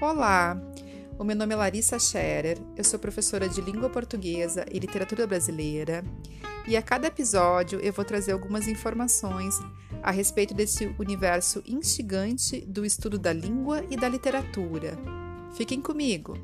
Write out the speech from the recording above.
Olá, o meu nome é Larissa Scherer, eu sou professora de língua portuguesa e literatura brasileira e a cada episódio eu vou trazer algumas informações a respeito desse universo instigante do estudo da língua e da literatura. Fiquem comigo!